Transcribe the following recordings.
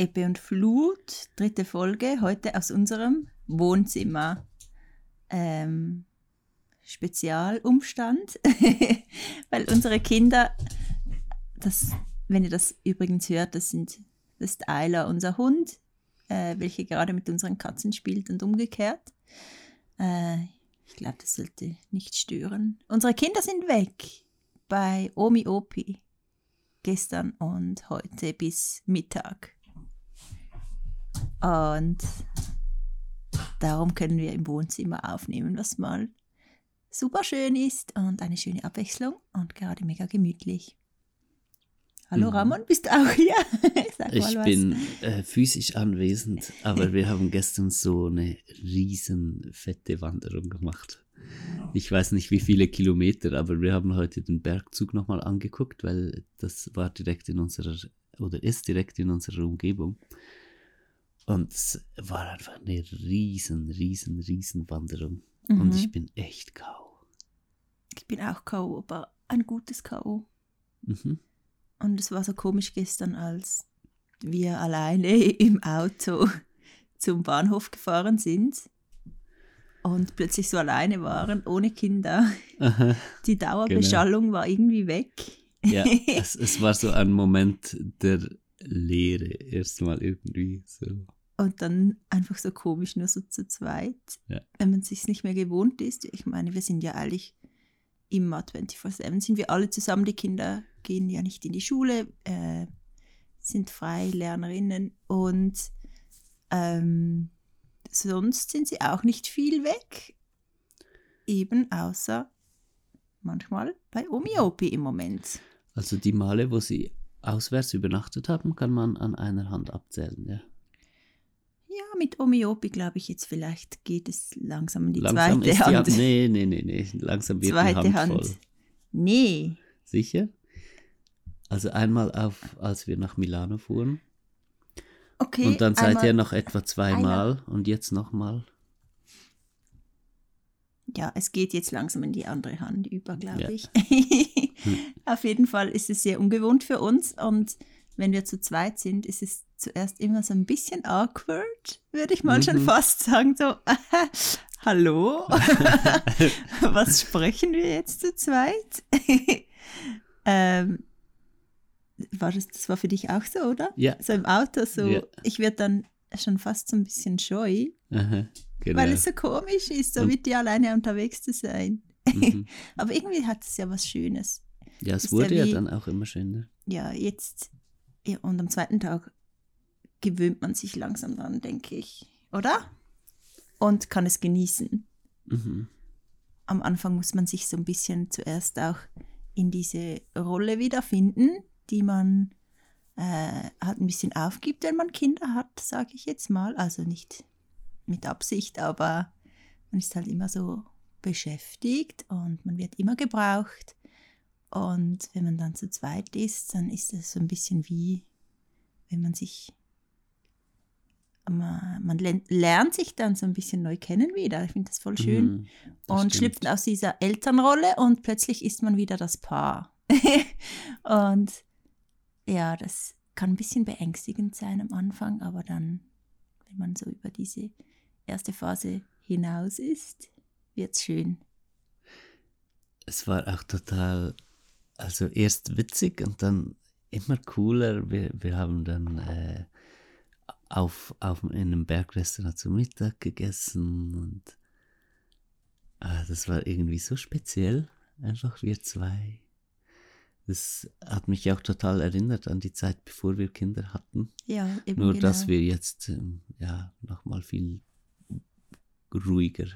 Ebbe und Flut, dritte Folge, heute aus unserem Wohnzimmer. Ähm, Spezialumstand, weil unsere Kinder, das, wenn ihr das übrigens hört, das, sind, das ist Ayla, unser Hund, äh, welche gerade mit unseren Katzen spielt und umgekehrt. Äh, ich glaube, das sollte nicht stören. Unsere Kinder sind weg bei Omi Opi gestern und heute bis Mittag. Und darum können wir im Wohnzimmer aufnehmen, was mal super schön ist und eine schöne Abwechslung und gerade mega gemütlich. Hallo mhm. Ramon, bist du auch hier? ich bin äh, physisch anwesend, aber wir haben gestern so eine riesen fette Wanderung gemacht. Ich weiß nicht wie viele Kilometer, aber wir haben heute den Bergzug nochmal angeguckt, weil das war direkt in unserer oder ist direkt in unserer Umgebung. Und es war einfach eine riesen, riesen, riesen Wanderung. Mhm. Und ich bin echt K.O. Ich bin auch K.O., aber ein gutes K.O. Mhm. Und es war so komisch gestern, als wir alleine im Auto zum Bahnhof gefahren sind und plötzlich so alleine waren, ohne Kinder. Aha, Die Dauerbeschallung genau. war irgendwie weg. Ja, es, es war so ein Moment der Leere, erstmal irgendwie so. Und dann einfach so komisch, nur so zu zweit, ja. wenn man sich nicht mehr gewohnt ist. Ich meine, wir sind ja eigentlich immer 24-7, sind wir alle zusammen. Die Kinder gehen ja nicht in die Schule, äh, sind Freilernerinnen und ähm, sonst sind sie auch nicht viel weg. Eben außer manchmal bei Omiopi im Moment. Also die Male, wo sie auswärts übernachtet haben, kann man an einer Hand abzählen, ja. Ja, mit Omiopi glaube ich jetzt vielleicht geht es langsam in die langsam zweite Hand. Die, nee, nee, nee, nee, langsam wird zweite die Hand, Hand voll. Nee. Sicher? Also einmal auf, als wir nach Milano fuhren. Okay. Und dann seid ihr noch etwa zweimal und jetzt nochmal. Ja, es geht jetzt langsam in die andere Hand über, glaube ja. ich. hm. Auf jeden Fall ist es sehr ungewohnt für uns und wenn wir zu zweit sind, ist es zuerst immer so ein bisschen awkward, würde ich mal mhm. schon fast sagen. So, hallo, was sprechen wir jetzt zu zweit? ähm, war das, das war für dich auch so, oder? Ja. So im Auto, so, ja. ich werde dann schon fast so ein bisschen scheu, Aha, genau. weil es so komisch ist, so mit dir alleine unterwegs zu sein. Mhm. Aber irgendwie hat es ja was Schönes. Ja, es ist wurde ja, wie, ja dann auch immer schöner. Ja, jetzt ja, und am zweiten Tag gewöhnt man sich langsam dran, denke ich, oder? Und kann es genießen. Mhm. Am Anfang muss man sich so ein bisschen zuerst auch in diese Rolle wiederfinden, die man äh, halt ein bisschen aufgibt, wenn man Kinder hat, sage ich jetzt mal. Also nicht mit Absicht, aber man ist halt immer so beschäftigt und man wird immer gebraucht. Und wenn man dann zu zweit ist, dann ist es so ein bisschen wie, wenn man sich, man, man lernt sich dann so ein bisschen neu kennen wieder. Ich finde das voll schön. Mm, das und stimmt. schlüpft aus dieser Elternrolle und plötzlich ist man wieder das Paar. und ja, das kann ein bisschen beängstigend sein am Anfang, aber dann, wenn man so über diese erste Phase hinaus ist, wird es schön. Es war auch total also erst witzig und dann immer cooler. Wir, wir haben dann äh, auf, auf, in einem Bergrestaurant zu Mittag gegessen und äh, das war irgendwie so speziell. Einfach wir zwei. Das hat mich auch total erinnert an die Zeit, bevor wir Kinder hatten. Ja, eben Nur, genau. dass wir jetzt ähm, ja nochmal viel ruhiger,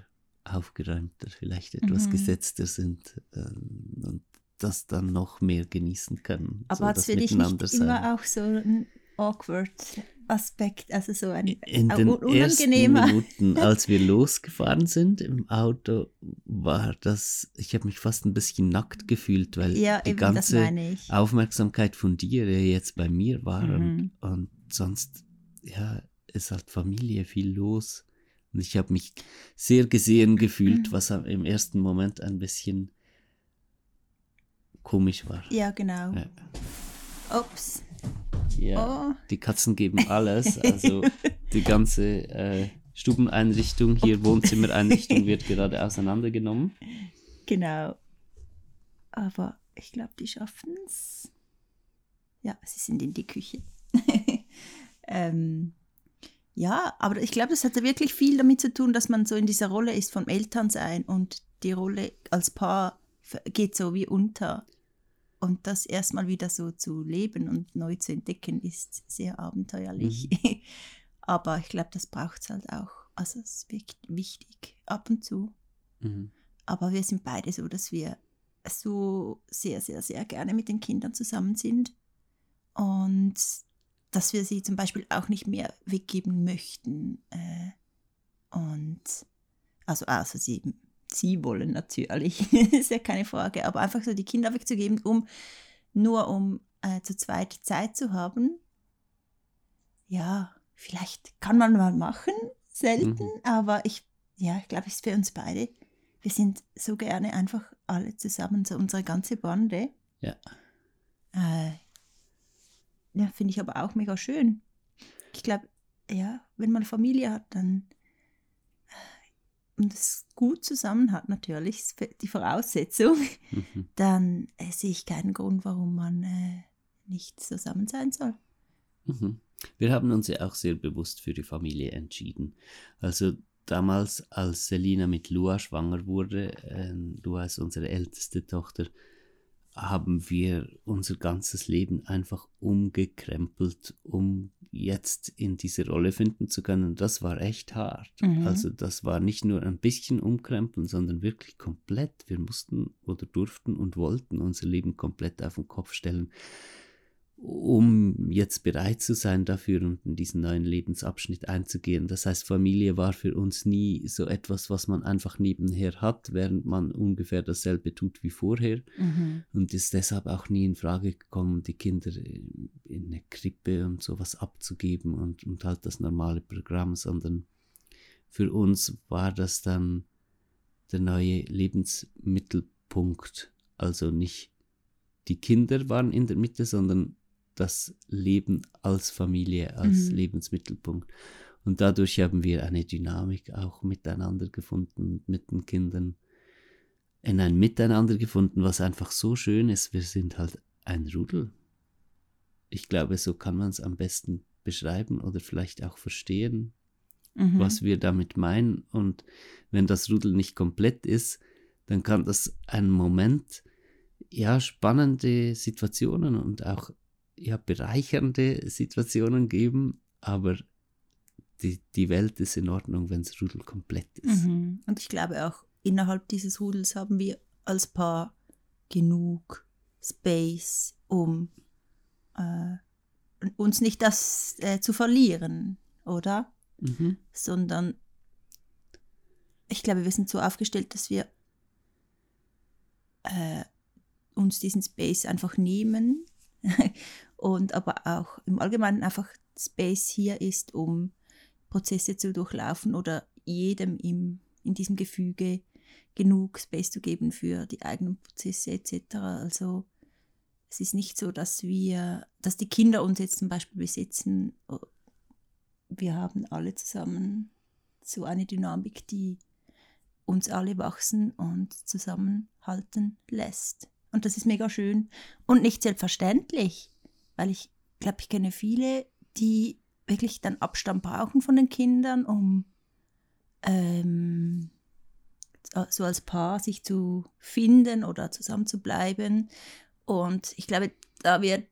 aufgeräumter, vielleicht etwas mhm. gesetzter sind ähm, und das dann noch mehr genießen können. Aber so hat es für dich nicht sein. immer auch so ein awkward Aspekt, also so ein In den unangenehmer. ersten Minuten, als wir losgefahren sind im Auto, war das, ich habe mich fast ein bisschen nackt gefühlt, weil ja, die eben, ganze Aufmerksamkeit von dir jetzt bei mir war mhm. und, und sonst, ja, ist halt Familie viel los. Und ich habe mich sehr gesehen gefühlt, mhm. was im ersten Moment ein bisschen komisch war. Ja, genau. Ja. Ups. Ja, oh. die Katzen geben alles. Also die ganze äh, Stubeneinrichtung, hier Wohnzimmereinrichtung wird gerade auseinandergenommen. Genau. Aber ich glaube, die schaffen es. Ja, sie sind in die Küche. ähm, ja, aber ich glaube, das hat ja wirklich viel damit zu tun, dass man so in dieser Rolle ist vom Elternsein und die Rolle als Paar geht so wie unter. Und das erstmal wieder so zu leben und neu zu entdecken, ist sehr abenteuerlich. Mhm. aber ich glaube, das braucht es halt auch. Also es ist wichtig, ab und zu. Mhm. Aber wir sind beide so, dass wir so sehr, sehr, sehr gerne mit den Kindern zusammen sind. Und dass wir sie zum Beispiel auch nicht mehr weggeben möchten. Äh, und also, also sie, sie wollen natürlich, ist ja keine Frage, aber einfach so die Kinder wegzugeben, um nur um äh, zu zweit Zeit zu haben. Ja, vielleicht kann man mal machen, selten, mhm. aber ich, ja, ich glaube, es ist für uns beide. Wir sind so gerne einfach alle zusammen, so unsere ganze Bande. Ja. Äh, ja, finde ich aber auch mega schön. Ich glaube, ja, wenn man Familie hat, dann äh, und es gut zusammen hat, natürlich, die Voraussetzung, mhm. dann äh, sehe ich keinen Grund, warum man äh, nicht zusammen sein soll. Mhm. Wir haben uns ja auch sehr bewusst für die Familie entschieden. Also damals, als Selina mit Lua schwanger wurde, äh, Lua ist unsere älteste Tochter, haben wir unser ganzes Leben einfach umgekrempelt, um jetzt in diese Rolle finden zu können. Das war echt hart. Mhm. Also das war nicht nur ein bisschen umkrempeln, sondern wirklich komplett. Wir mussten oder durften und wollten unser Leben komplett auf den Kopf stellen um jetzt bereit zu sein dafür und in diesen neuen Lebensabschnitt einzugehen. Das heißt, Familie war für uns nie so etwas, was man einfach nebenher hat, während man ungefähr dasselbe tut wie vorher. Mhm. Und ist deshalb auch nie in Frage gekommen, die Kinder in eine Krippe und sowas abzugeben und, und halt das normale Programm, sondern für uns war das dann der neue Lebensmittelpunkt. Also nicht die Kinder waren in der Mitte, sondern das Leben als Familie, als mhm. Lebensmittelpunkt. Und dadurch haben wir eine Dynamik auch miteinander gefunden, mit den Kindern, in ein Miteinander gefunden, was einfach so schön ist. Wir sind halt ein Rudel. Ich glaube, so kann man es am besten beschreiben oder vielleicht auch verstehen, mhm. was wir damit meinen. Und wenn das Rudel nicht komplett ist, dann kann das einen Moment, ja, spannende Situationen und auch ja, bereichernde Situationen geben, aber die, die Welt ist in Ordnung, wenn das Rudel komplett ist. Mhm. Und ich glaube auch, innerhalb dieses Rudels haben wir als Paar genug Space, um äh, uns nicht das äh, zu verlieren, oder? Mhm. Sondern ich glaube, wir sind so aufgestellt, dass wir äh, uns diesen Space einfach nehmen und aber auch im Allgemeinen einfach Space hier ist, um Prozesse zu durchlaufen oder jedem im, in diesem Gefüge genug Space zu geben für die eigenen Prozesse etc. Also es ist nicht so, dass wir, dass die Kinder uns jetzt zum Beispiel besetzen. Wir haben alle zusammen so eine Dynamik, die uns alle wachsen und zusammenhalten lässt. Und das ist mega schön und nicht selbstverständlich, weil ich glaube, ich kenne viele, die wirklich dann Abstand brauchen von den Kindern, um ähm, so als Paar sich zu finden oder zusammen zu bleiben. Und ich glaube, da wird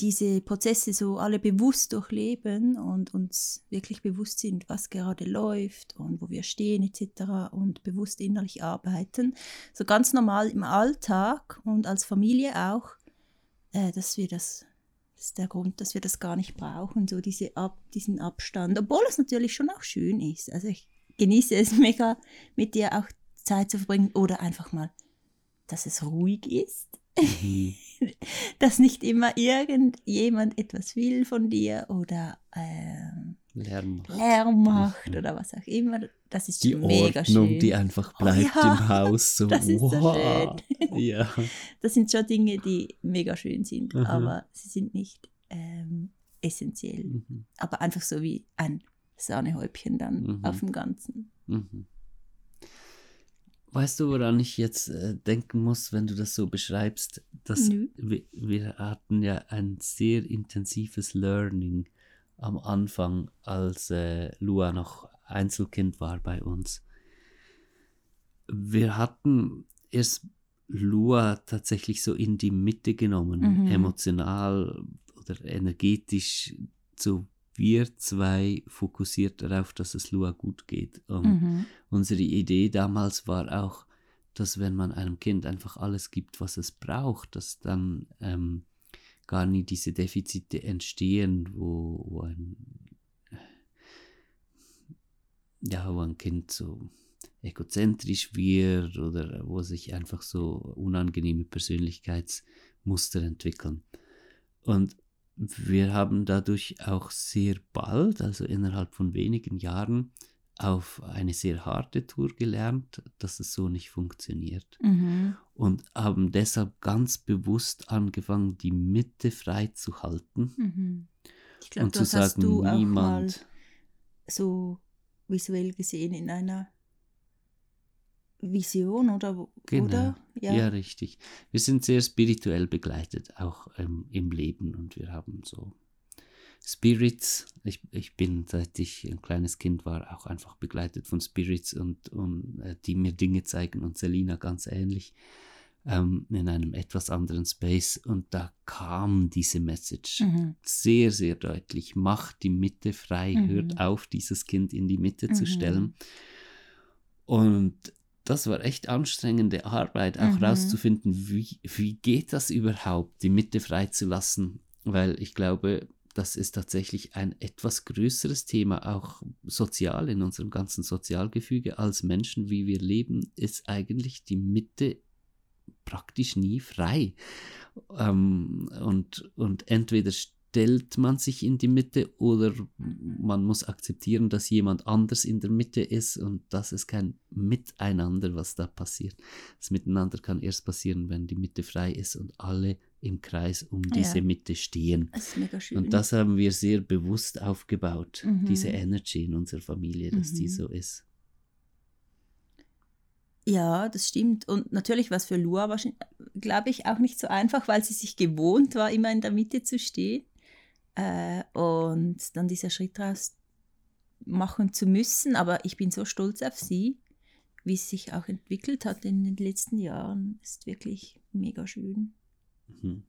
diese Prozesse so alle bewusst durchleben und uns wirklich bewusst sind, was gerade läuft und wo wir stehen etc. und bewusst innerlich arbeiten. So ganz normal im Alltag und als Familie auch, äh, dass wir das, das ist der Grund, dass wir das gar nicht brauchen, so diese Ab, diesen Abstand, obwohl es natürlich schon auch schön ist. Also ich genieße es mega, mit dir auch Zeit zu verbringen oder einfach mal, dass es ruhig ist. dass nicht immer irgendjemand etwas will von dir oder äh, Lärm macht, Lärm macht mhm. oder was auch immer. Das ist die mega Ordnung, schön. die einfach oh bleibt oh, ja, im Haus. So, das ist wow. so schön. ja. Das sind schon Dinge, die mega schön sind, mhm. aber sie sind nicht ähm, essentiell. Mhm. Aber einfach so wie ein Sahnehäubchen dann mhm. auf dem Ganzen. Mhm. Weißt du, woran ich jetzt äh, denken muss, wenn du das so beschreibst? Dass wir, wir, hatten ja ein sehr intensives Learning am Anfang, als äh, Lua noch Einzelkind war bei uns. Wir hatten erst Lua tatsächlich so in die Mitte genommen, mhm. emotional oder energetisch so wir zwei fokussiert darauf, dass es Lua gut geht. Und mhm. unsere Idee damals war auch, dass wenn man einem Kind einfach alles gibt, was es braucht, dass dann ähm, gar nie diese Defizite entstehen, wo, wo ein ja, wo ein Kind so egozentrisch wird oder wo sich einfach so unangenehme Persönlichkeitsmuster entwickeln. Und wir haben dadurch auch sehr bald, also innerhalb von wenigen Jahren, auf eine sehr harte Tour gelernt, dass es so nicht funktioniert. Mhm. Und haben deshalb ganz bewusst angefangen, die Mitte frei zu halten. Mhm. Ich glaube, das sagen, hast du niemand, auch mal so visuell gesehen in einer Vision oder? Genau. Oder? Ja. ja. richtig. Wir sind sehr spirituell begleitet, auch ähm, im Leben und wir haben so Spirits. Ich, ich bin, seit ich ein kleines Kind war, auch einfach begleitet von Spirits und, und äh, die mir Dinge zeigen und Selina ganz ähnlich ähm, in einem etwas anderen Space und da kam diese Message mhm. sehr, sehr deutlich. Macht die Mitte frei, mhm. hört auf, dieses Kind in die Mitte mhm. zu stellen. Und das war echt anstrengende Arbeit, auch mhm. rauszufinden, wie, wie geht das überhaupt, die Mitte freizulassen, weil ich glaube, das ist tatsächlich ein etwas größeres Thema, auch sozial in unserem ganzen Sozialgefüge als Menschen, wie wir leben, ist eigentlich die Mitte praktisch nie frei. Ähm, und, und entweder stellt man sich in die Mitte oder man muss akzeptieren, dass jemand anders in der Mitte ist und das ist kein Miteinander, was da passiert. Das Miteinander kann erst passieren, wenn die Mitte frei ist und alle im Kreis um diese ja. Mitte stehen. Das ist mega schön. Und das haben wir sehr bewusst aufgebaut, mhm. diese Energy in unserer Familie, dass mhm. die so ist. Ja, das stimmt. Und natürlich war es für Lua wahrscheinlich, glaube ich, auch nicht so einfach, weil sie sich gewohnt war, immer in der Mitte zu stehen. Äh, und dann dieser Schritt raus machen zu müssen. Aber ich bin so stolz auf sie, wie es sich auch entwickelt hat in den letzten Jahren. Ist wirklich mega schön. Mhm.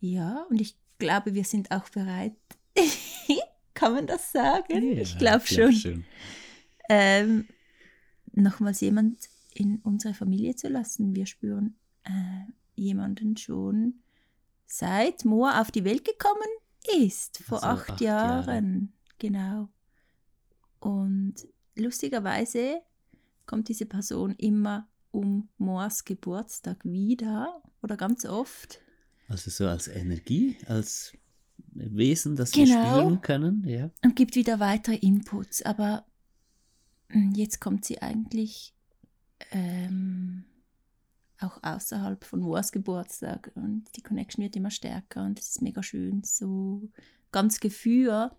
Ja, und ich glaube, wir sind auch bereit. Kann man das sagen? Ja, ich glaube schon. Schon. Ähm, nochmals jemand in unsere Familie zu lassen. Wir spüren äh, jemanden schon seit Moa auf die Welt gekommen ist, vor also acht, acht Jahren. Jahre. Genau. Und lustigerweise kommt diese Person immer um Moas Geburtstag wieder oder ganz oft. Also so als Energie, als Wesen, das genau. wir spielen können, ja. Und gibt wieder weitere Inputs. Aber hm, jetzt kommt sie eigentlich ähm, außerhalb von Moas Geburtstag und die Connection wird immer stärker und es ist mega schön, so ganz geführt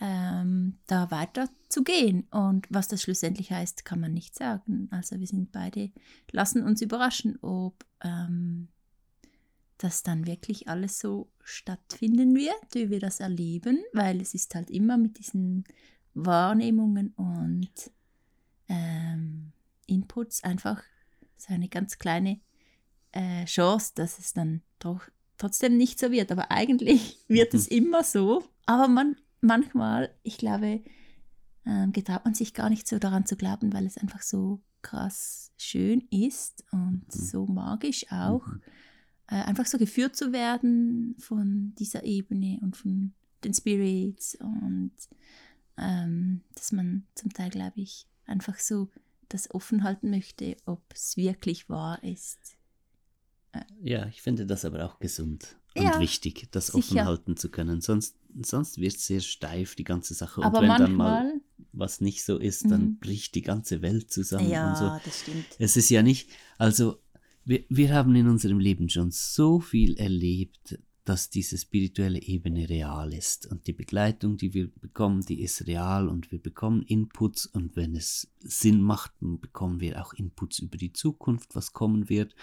ähm, da weiter zu gehen. Und was das schlussendlich heißt, kann man nicht sagen. Also wir sind beide, lassen uns überraschen, ob ähm, das dann wirklich alles so stattfinden wird, wie wir das erleben, weil es ist halt immer mit diesen Wahrnehmungen und ähm, Inputs einfach so eine ganz kleine äh, Chance, dass es dann doch trotzdem nicht so wird. Aber eigentlich wird es immer so. Aber man manchmal, ich glaube, ähm, getraut man sich gar nicht so daran zu glauben, weil es einfach so krass schön ist und mhm. so magisch auch. Mhm. Äh, einfach so geführt zu werden von dieser Ebene und von den Spirits und ähm, dass man zum Teil, glaube ich, einfach so das offen halten möchte, ob es wirklich wahr ist. Äh. Ja, ich finde das aber auch gesund und ja, wichtig, das sicher. offen halten zu können. Sonst, sonst wird es sehr steif, die ganze Sache. Aber und wenn manchmal, dann mal was nicht so ist, dann mhm. bricht die ganze Welt zusammen. Ja, so. das stimmt. Es ist ja nicht, also wir, wir haben in unserem Leben schon so viel erlebt, dass diese spirituelle Ebene real ist. Und die Begleitung, die wir bekommen, die ist real und wir bekommen Inputs und wenn es Sinn macht, bekommen wir auch Inputs über die Zukunft, was kommen wird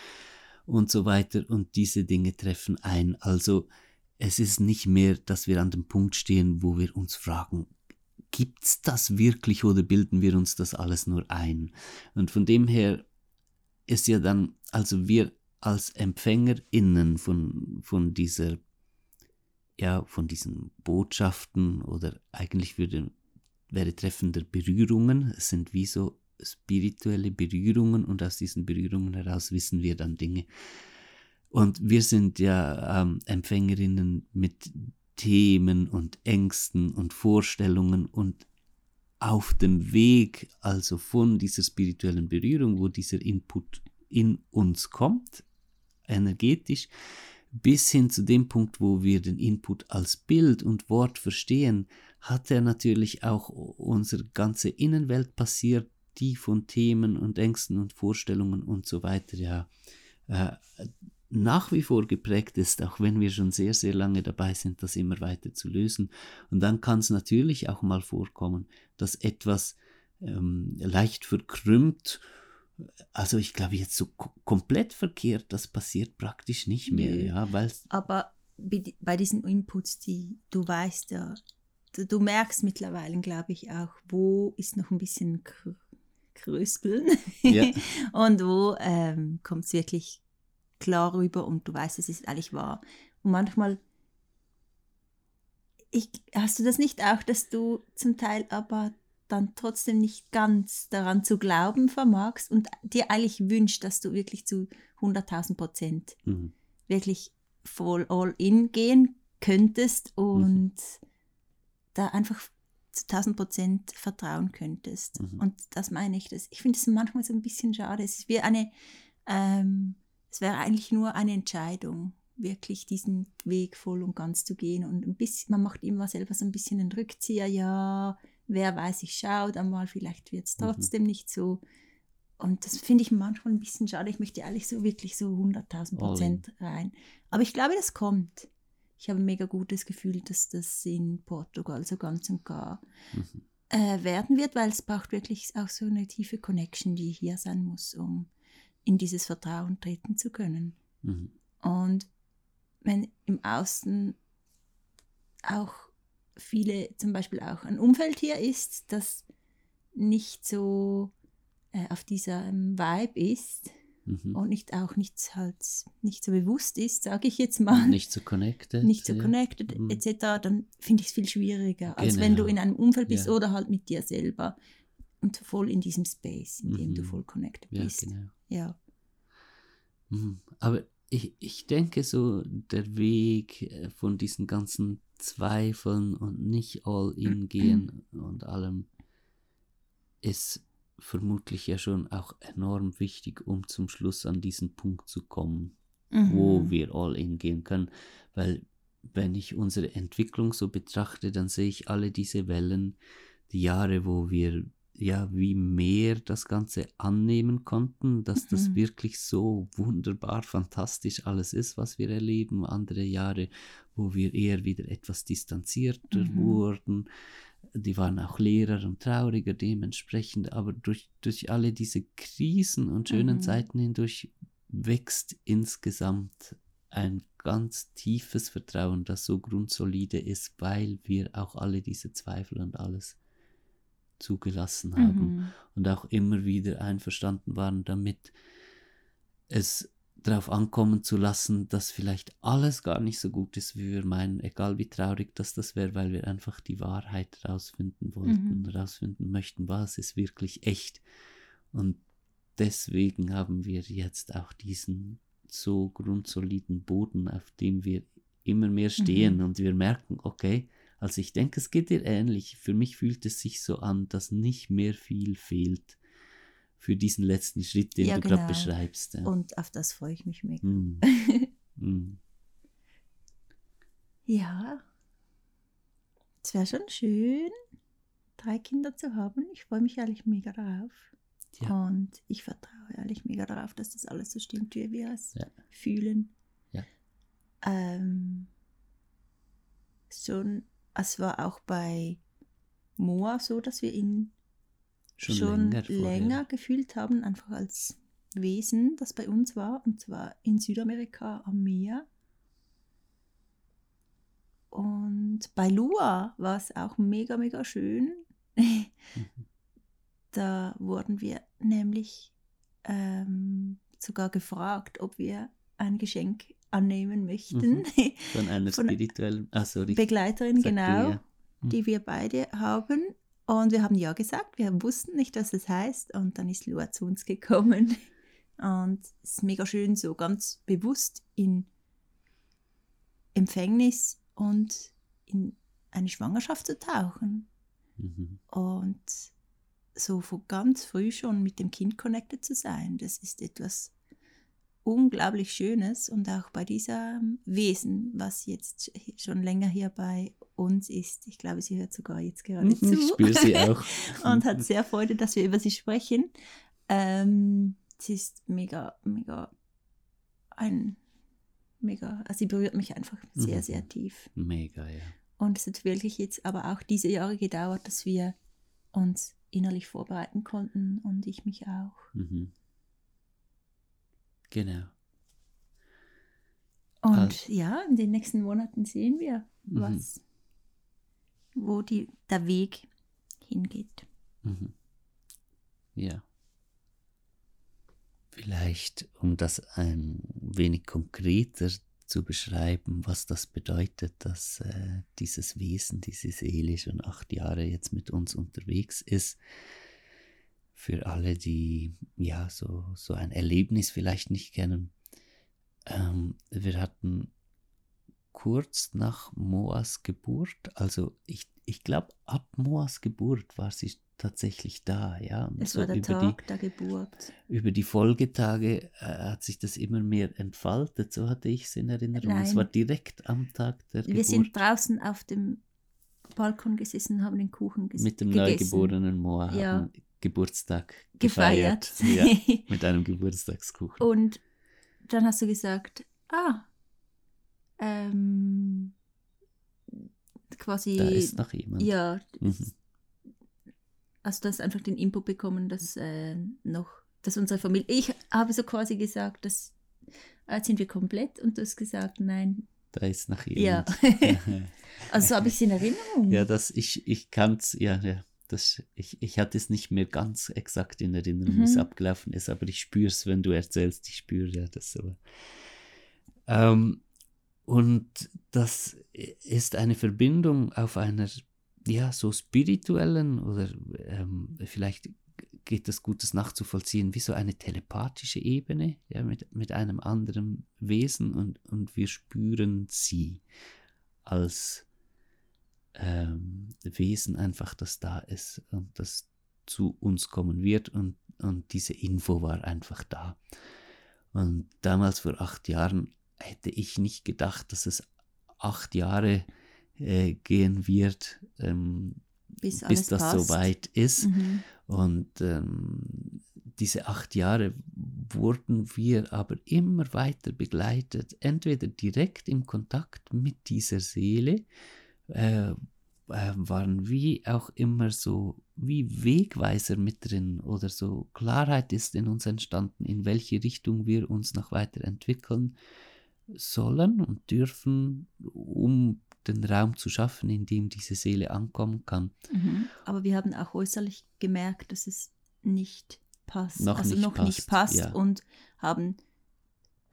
und so weiter. Und diese Dinge treffen ein. Also es ist nicht mehr, dass wir an dem Punkt stehen, wo wir uns fragen, gibt's das wirklich oder bilden wir uns das alles nur ein? Und von dem her ist ja dann, also wir als EmpfängerInnen von, von dieser, ja, von diesen Botschaften oder eigentlich würde, wäre treffender Berührungen, es sind wie so spirituelle Berührungen und aus diesen Berührungen heraus wissen wir dann Dinge. Und wir sind ja ähm, Empfängerinnen mit Themen und Ängsten und Vorstellungen und auf dem Weg also von dieser spirituellen Berührung, wo dieser Input in uns kommt, energetisch, bis hin zu dem Punkt, wo wir den Input als Bild und Wort verstehen, hat er natürlich auch unsere ganze Innenwelt passiert, die von Themen und Ängsten und Vorstellungen und so weiter ja äh, nach wie vor geprägt ist, auch wenn wir schon sehr, sehr lange dabei sind, das immer weiter zu lösen. Und dann kann es natürlich auch mal vorkommen, dass etwas ähm, leicht verkrümmt, also ich glaube jetzt so komplett verkehrt, das passiert praktisch nicht mehr, Nö. ja, weil Aber bei diesen Inputs, die du weißt ja, du, du merkst mittlerweile, glaube ich, auch, wo ist noch ein bisschen Kröspeln ja. und wo ähm, kommt es wirklich klar rüber und du weißt, es ist eigentlich wahr. Und manchmal, ich, hast du das nicht auch, dass du zum Teil aber dann trotzdem nicht ganz daran zu glauben vermagst und dir eigentlich wünscht, dass du wirklich zu 100.000 Prozent mhm. wirklich voll all in gehen könntest und mhm. da einfach zu 1000 Prozent vertrauen könntest. Mhm. Und das meine ich. Das, ich finde es manchmal so ein bisschen schade. Es ist wie eine, ähm, es wäre eigentlich nur eine Entscheidung, wirklich diesen Weg voll und ganz zu gehen. Und ein bisschen, man macht immer selber so ein bisschen einen Rückzieher, ja, wer weiß, ich schaue dann mal, vielleicht wird es mhm. trotzdem mhm. nicht so. Und das finde ich manchmal ein bisschen schade. Ich möchte ehrlich so wirklich so 100.000 Prozent rein. Aber ich glaube, das kommt. Ich habe ein mega gutes Gefühl, dass das in Portugal so ganz und gar mhm. äh, werden wird, weil es braucht wirklich auch so eine tiefe Connection, die hier sein muss, um in dieses Vertrauen treten zu können. Mhm. Und wenn im Außen auch viele, zum Beispiel auch ein Umfeld hier ist, das nicht so äh, auf diesem Vibe ist mhm. und nicht auch nicht halt nicht so bewusst ist, sage ich jetzt mal. Nicht so connected. Nicht so ja. connected, mhm. etc., dann finde ich es viel schwieriger, genau. als wenn du in einem Umfeld bist ja. oder halt mit dir selber und voll in diesem Space, in dem mhm. du voll connected bist. Ja, genau. Ja. Mhm. Aber ich, ich denke so, der Weg äh, von diesen ganzen Zweifeln und nicht all in gehen und allem ist vermutlich ja schon auch enorm wichtig, um zum Schluss an diesen Punkt zu kommen, mhm. wo wir all in gehen können. Weil wenn ich unsere Entwicklung so betrachte, dann sehe ich alle diese Wellen, die Jahre, wo wir ja, wie mehr das Ganze annehmen konnten, dass mhm. das wirklich so wunderbar fantastisch alles ist, was wir erleben. Andere Jahre, wo wir eher wieder etwas distanzierter mhm. wurden. Die waren auch leerer und trauriger dementsprechend, aber durch, durch alle diese Krisen und schönen mhm. Zeiten hindurch wächst insgesamt ein ganz tiefes Vertrauen, das so grundsolide ist, weil wir auch alle diese Zweifel und alles zugelassen haben mhm. und auch immer wieder einverstanden waren damit, es darauf ankommen zu lassen, dass vielleicht alles gar nicht so gut ist, wie wir meinen, egal wie traurig das das wäre, weil wir einfach die Wahrheit rausfinden wollten, mhm. rausfinden möchten, was ist wirklich echt. Und deswegen haben wir jetzt auch diesen so grundsoliden Boden, auf dem wir immer mehr stehen mhm. und wir merken, okay, also ich denke, es geht dir ähnlich. Für mich fühlt es sich so an, dass nicht mehr viel fehlt für diesen letzten Schritt, den ja, du genau. gerade beschreibst. Ja. Und auf das freue ich mich mega. Mm. mm. Ja, es wäre schon schön, drei Kinder zu haben. Ich freue mich ehrlich mega darauf. Ja. Und ich vertraue ehrlich mega darauf, dass das alles so stimmt, wie wir es ja. fühlen. Ja. Ähm, schon, es war auch bei Moa so, dass wir ihn Schon schon, länger länger, gefühlt haben, einfach als Wesen, das bei uns war, und zwar in Südamerika am Meer. Und bei Lua war es auch mega, mega schön. da wurden wir nämlich ähm, sogar gefragt, ob wir ein Geschenk annehmen möchten. Von einer Von- spirituellen, also richtig. Begleiterin, genau, ja. Mhm. die wir beide haben. Und wir haben ja gesagt, wir wussten nicht, was es heißt. Und dann ist Lua zu uns gekommen. Und es ist mega schön, so ganz bewusst in Empfängnis und in eine Schwangerschaft zu tauchen. Mhm. Und so von ganz früh schon mit dem Kind connected zu sein, das ist etwas unglaublich Schönes. Und auch bei diesem Wesen, was jetzt schon länger hier bei uns ist, ich glaube, sie hört sogar jetzt gerade Mhm, zu. Ich spüre sie auch. und hat sehr Freude, dass wir über sie sprechen. Ähm, sie ist mega, mega ein mega, also sie berührt mich einfach sehr, Mhm. sehr tief. Mega, ja. Und es hat wirklich jetzt aber auch diese Jahre gedauert, dass wir uns innerlich vorbereiten konnten und ich mich auch. Mhm. Genau. Und Also- ja, in den nächsten Monaten sehen wir, Mhm. was, wo die, der Weg hingeht. Mhm. Ja. Vielleicht, um das ein wenig konkreter zu beschreiben, was das bedeutet, dass äh, dieses Wesen, diese Seele schon acht Jahre jetzt mit uns unterwegs ist. Für alle, die ja so, so ein Erlebnis vielleicht nicht kennen. Ähm, wir hatten kurz nach Moas Geburt, also ich, ich glaube, ab Moas Geburt war sie tatsächlich da, ja. Und Es so war der über Tag der Geburt. die, über die Folgetage äh, hat sich das immer mehr entfaltet, so hatte ich es in Erinnerung. Es Nein. war direkt am Tag der Wir Geburt sind draußen auf dem Balkon gesessen, haben den Kuchen ges mit dem gegessen. neugeborenen Moa Ja. haben Geburtstag gefeiert. gefeiert. ja, mit einem Geburtstagskuchen. Und dann hast du gesagt, ah, ähm, quasi, da ist noch jemand. ja, Mhm. also du hast einfach den Input bekommen, dass äh, noch, dass unsere Familie, ich habe so quasi gesagt, dass jetzt sind wir komplett und du hast gesagt, nein, Da ist noch Ja. jemand. also so habe ich es in Erinnerung. Ja, das, ich, ich kann es, ja, ja. Das, ich, ich hatte es nicht mehr ganz exakt in Erinnerung, wie es Mhm. abgelaufen ist, aber ich spüre es, wenn du erzählst, ich spüre ja das so. Ähm, und das ist eine Verbindung auf einer, ja, so spirituellen oder ähm, vielleicht geht es gut, das nachzuvollziehen, wie so eine telepathische Ebene, ja, mit, mit einem anderen Wesen und, und wir spüren sie als ähm, Wesen einfach, das da ist und das zu uns kommen wird und, und diese Info war einfach da. Und damals vor acht Jahren hätte ich nicht gedacht, dass es acht Jahre äh, gehen wird, ähm, bis, bis das passt. soweit ist. Mhm. Und ähm, diese acht Jahre wurden wir aber immer weiter begleitet, entweder direkt im Kontakt mit dieser Seele, äh, äh, waren wie auch immer so wie Wegweiser mit drin oder so Klarheit ist in uns entstanden, in welche Richtung wir uns noch weiter entwickeln sollen und dürfen, um den Raum zu schaffen, in dem diese Seele ankommen kann. Mhm. Aber wir haben auch äußerlich gemerkt, dass es nicht passt. Noch also nicht noch nicht passt, passt ja. und haben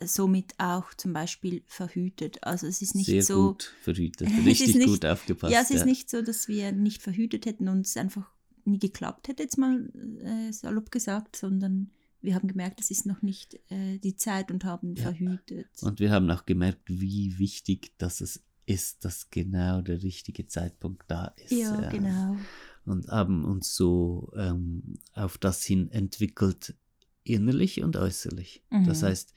somit auch zum Beispiel verhütet. Also es ist nicht Sehr so. gut verhütet, richtig nicht- gut aufgepasst. ja, es ist nicht so, dass wir nicht verhütet hätten und es einfach nie geklappt hätte, jetzt mal äh, salopp gesagt, sondern wir haben gemerkt, es ist noch nicht äh, die Zeit und haben Ja. verhütet. Und wir haben auch gemerkt, wie wichtig das ist, dass genau der richtige Zeitpunkt da ist. ja, genau. Und haben uns so ähm, auf das hin entwickelt, innerlich und äußerlich. Mhm. Das heißt,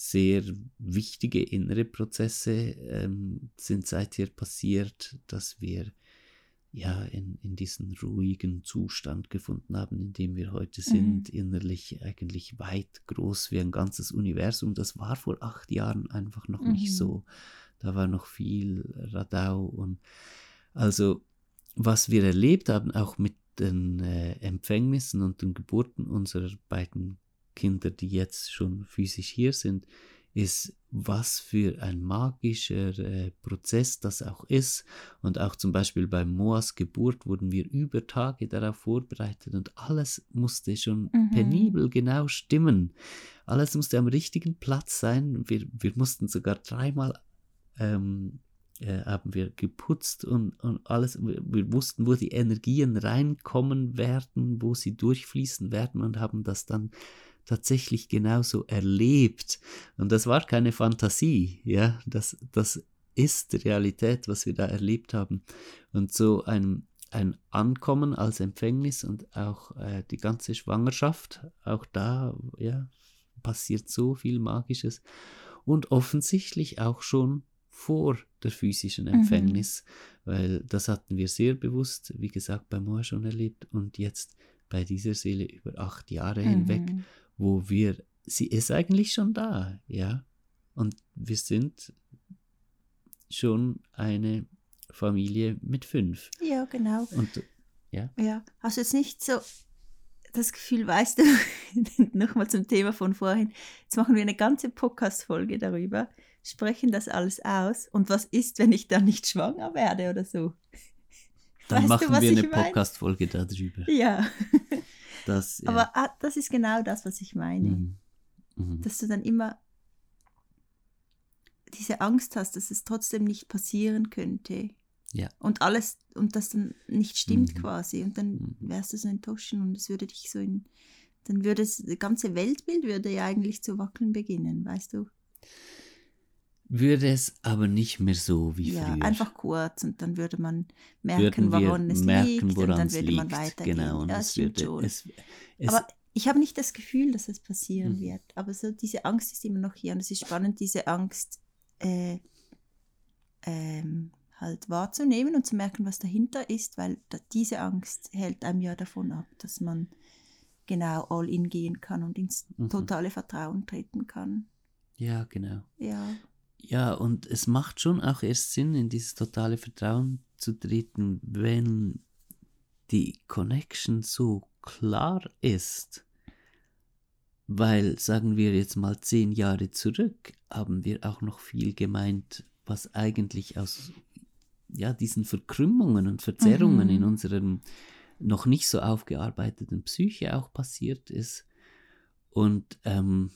sehr wichtige innere Prozesse ähm, sind seither passiert, dass wir ja in, in diesen ruhigen Zustand gefunden haben, in dem wir heute sind, innerlich eigentlich weit groß wie ein ganzes Universum. Das war vor acht Jahren einfach noch Mhm. nicht so. da war noch viel Radau und also was wir erlebt haben, auch mit den äh, Empfängnissen und den Geburten unserer beiden Kinder, die jetzt schon physisch hier sind, ist, was für ein magischer äh, Prozess das auch ist. Und auch zum Beispiel bei Moas Geburt wurden wir über Tage darauf vorbereitet und alles musste schon mhm. penibel genau stimmen. Alles musste am richtigen Platz sein. Wir, wir mussten sogar dreimal ähm, äh, haben wir geputzt und, und alles. Wir, wir, wussten, wo die Energien reinkommen werden, wo sie durchfließen werden und haben das dann tatsächlich genauso erlebt. Und das war keine Fantasie, ja, das, das ist Realität, was wir da erlebt haben. Und so ein, ein Ankommen als Empfängnis und auch äh, die ganze Schwangerschaft, auch da, ja, passiert so viel Magisches. Und offensichtlich auch schon vor der physischen mhm. Empfängnis, mhm. weil das hatten wir sehr bewusst, wie gesagt, bei Moa schon erlebt und jetzt bei dieser Seele über acht Jahre mhm. hinweg wo wir, sie ist eigentlich schon da, ja. Und wir sind schon eine Familie mit fünf. Ja, genau. Und ja. Ja, hast du jetzt nicht so das Gefühl, weißt du, nochmal zum Thema von vorhin, jetzt machen wir eine ganze Podcast-Folge darüber, sprechen das alles aus und was ist, wenn ich dann nicht schwanger werde oder so? Dann weißt machen du, wir eine Podcast-Folge darüber. Ja. Das, ja. Aber ah, das ist genau das, was ich meine. Mhm. Mhm. Dass du dann immer diese Angst hast, dass es trotzdem nicht passieren könnte. Ja. Und alles, und das dann nicht stimmt mhm. quasi. Und dann mhm. wärst du so enttäuschen und es würde dich so in, dann würde das ganze Weltbild würde ja eigentlich zu wackeln beginnen, weißt du? Würde es aber nicht mehr so wie ja, früher. einfach kurz und dann würde man merken, woran es merken, liegt und dann würde man weitergehen. Genau, und ja, es würde, es, es, aber ich habe nicht das Gefühl, dass es passieren mhm. wird. Aber so diese Angst ist immer noch hier und es ist spannend, diese Angst äh, ähm, halt wahrzunehmen und zu merken, was dahinter ist, weil da, diese Angst hält einem ja davon ab, dass man genau all in gehen kann und ins mhm. totale Vertrauen treten kann. Ja, genau. Ja. Ja, und es macht schon auch erst Sinn, in dieses totale Vertrauen zu treten, wenn die Connection so klar ist. Weil, sagen wir jetzt mal zehn Jahre zurück, haben wir auch noch viel gemeint, was eigentlich aus ja, diesen Verkrümmungen und Verzerrungen mhm. in unserem noch nicht so aufgearbeiteten Psyche auch passiert ist. Und ähm,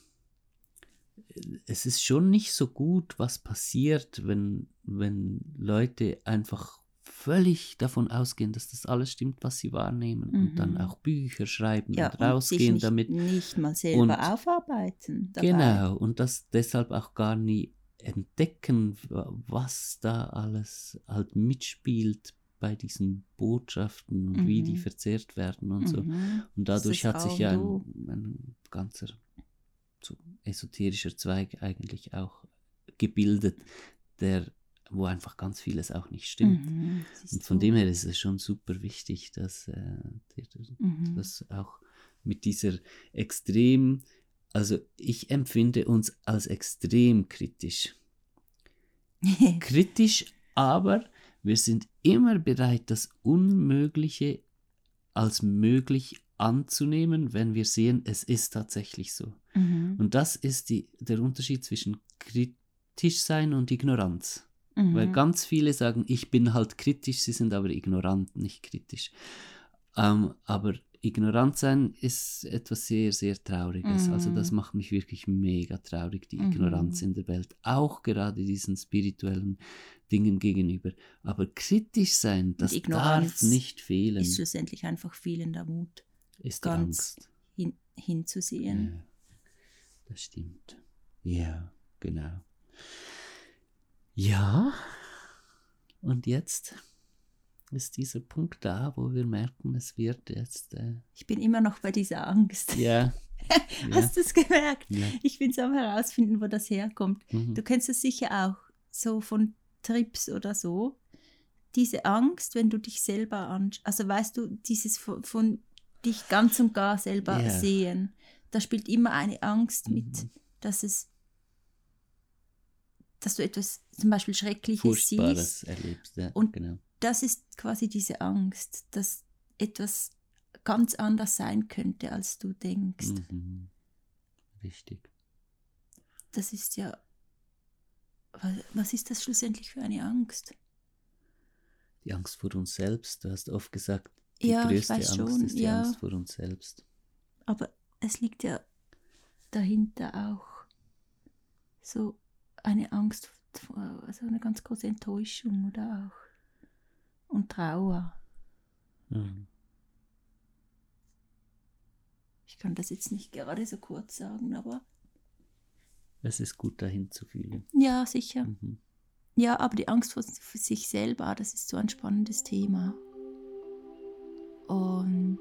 es ist schon nicht so gut, was passiert, wenn, wenn Leute einfach völlig davon ausgehen, dass das alles stimmt, was sie wahrnehmen mhm. und dann mhm. auch Bücher schreiben ja, und rausgehen und nicht, damit. Nicht mal selber und, aufarbeiten. Dabei. Genau, und das deshalb auch gar nie entdecken, was da alles halt mitspielt bei diesen Botschaften und mhm. wie die mhm. verzehrt werden und mhm. so. Und dadurch hat sich ja ein, ein ganzer so esoterischer Zweig eigentlich auch gebildet, der wo einfach ganz vieles auch nicht stimmt. Mhm, und von so. dem her ist es schon super wichtig, dass äh, mhm. das auch mit dieser extrem, also ich empfinde uns als extrem kritisch. kritisch, aber wir sind immer bereit, das Unmögliche als möglich anzunehmen, wenn wir sehen, es ist tatsächlich so. Mhm. Und das ist die, der Unterschied zwischen kritisch sein und Ignoranz. Mhm. Weil ganz viele sagen, ich bin halt kritisch, sie sind aber ignorant, nicht kritisch. Ähm, aber ignorant sein ist etwas sehr, sehr Trauriges. Mhm. Also das mhm. macht mich wirklich mega traurig, die Ignoranz mhm. in der Welt. Auch gerade diesen spirituellen Dingen gegenüber. Aber kritisch sein, das darf nicht fehlen. Ist schlussendlich einfach fehlender Mut ist ganz Angst. Hin, hinzusehen. Ja, das stimmt. Ja, genau. Ja, und jetzt ist dieser Punkt da, wo wir merken, es wird jetzt. Äh ich bin immer noch bei dieser Angst. Ja. Hast du es gemerkt? Ja. Ich bin so am herausfinden, wo das herkommt. Mhm. Du kennst es sicher auch, so von Trips oder so. Diese Angst, wenn du dich selber anschaust, also weißt du, dieses von, von dich ganz und gar selber yeah. sehen. Da spielt immer eine Angst mit, mhm. dass es dass du etwas zum Beispiel Schreckliches Furchtbares siehst. erlebst. Ja, Und genau. Das ist quasi diese Angst, dass etwas ganz anders sein könnte, als du denkst. Mhm. Richtig. Das ist ja. wa- Was ist das schlussendlich für eine Angst? Die Angst vor uns selbst. Du hast oft gesagt, die Ja, ich größte weiß Angst schon, ist die ja. Angst vor uns selbst. Aber es liegt ja dahinter auch so eine Angst, vor- also eine ganz große Enttäuschung oder auch und Trauer. Mhm. Ich kann das jetzt nicht gerade so kurz sagen, aber Es ist gut, dahin zu fühlen. ja, sicher. Mhm. Ja, aber die Angst vor vor sich selber, das ist so ein spannendes Thema. Und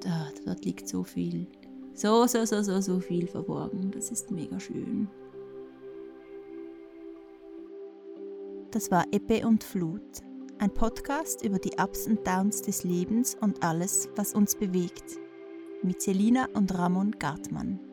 da, dort liegt so viel, so, so, so, so, so viel verborgen. Das ist mega schön. Das war Ebbe und Flut, ein Podcast über die Ups und Downs des Lebens und alles, was uns bewegt. Mit Selina und Ramon Gartmann.